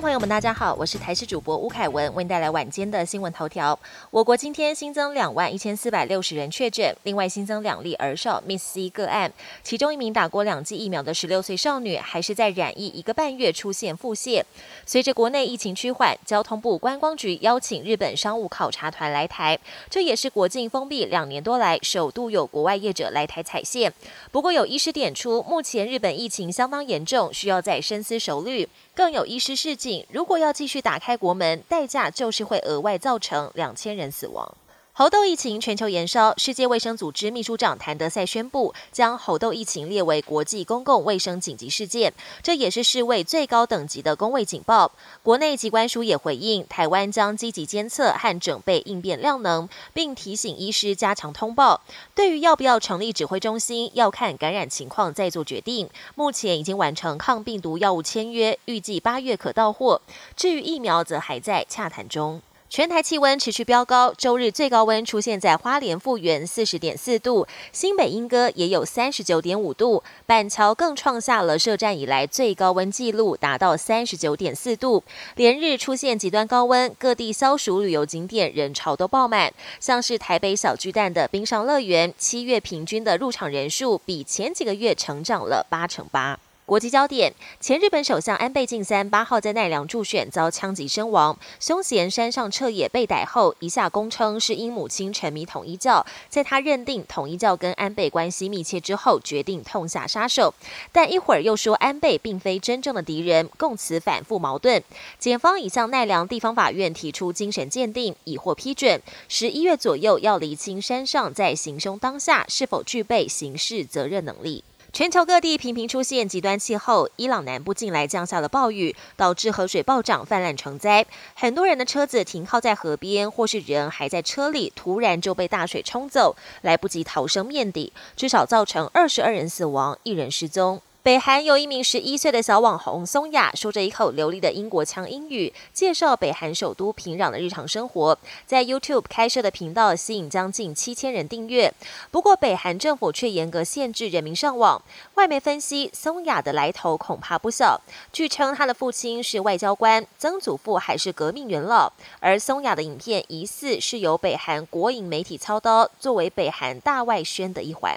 朋友们，大家好，我是台视主播吴凯文，为您带来晚间的新闻头条。我国今天新增两万一千四百六十人确诊，另外新增两例儿少 Miss C 个案，其中一名打过两剂疫苗的十六岁少女，还是在染疫一个半月出现腹泻。随着国内疫情趋缓，交通部观光局邀请日本商务考察团来台，这也是国境封闭两年多来首度有国外业者来台采线。不过有医师点出，目前日本疫情相当严重，需要再深思熟虑。更有医师示如果要继续打开国门，代价就是会额外造成两千人死亡。猴痘疫情全球延烧，世界卫生组织秘书长谭德赛宣布，将猴痘疫情列为国际公共卫生紧急事件，这也是世卫最高等级的公卫警报。国内机关署也回应，台湾将积极监测和准备应变量能，并提醒医师加强通报。对于要不要成立指挥中心，要看感染情况再做决定。目前已经完成抗病毒药物签约，预计八月可到货。至于疫苗，则还在洽谈中。全台气温持续飙高，周日最高温出现在花莲富源四十点四度，新北莺歌也有三十九点五度，板桥更创下了设站以来最高温纪录，达到三十九点四度。连日出现极端高温，各地消暑旅游景点人潮都爆满，像是台北小巨蛋的冰上乐园，七月平均的入场人数比前几个月成长了八成八。国际焦点：前日本首相安倍晋三八号在奈良助选遭枪击身亡，凶嫌山上彻也被逮后，一下供称是因母亲沉迷统一教，在他认定统一教跟安倍关系密切之后，决定痛下杀手。但一会儿又说安倍并非真正的敌人，供词反复矛盾。检方已向奈良地方法院提出精神鉴定，已获批准。十一月左右要厘清山上在行凶当下是否具备刑事责任能力。全球各地频频出现极端气候，伊朗南部近来降下了暴雨，导致河水暴涨泛滥成灾。很多人的车子停靠在河边，或是人还在车里，突然就被大水冲走，来不及逃生面底，至少造成二十二人死亡，一人失踪。北韩有一名十一岁的小网红松雅，说着一口流利的英国腔英语，介绍北韩首都平壤的日常生活。在 YouTube 开设的频道吸引将近七千人订阅。不过，北韩政府却严格限制人民上网。外媒分析，松雅的来头恐怕不小。据称，他的父亲是外交官，曾祖父还是革命元老。而松雅的影片疑似是由北韩国营媒体操刀，作为北韩大外宣的一环。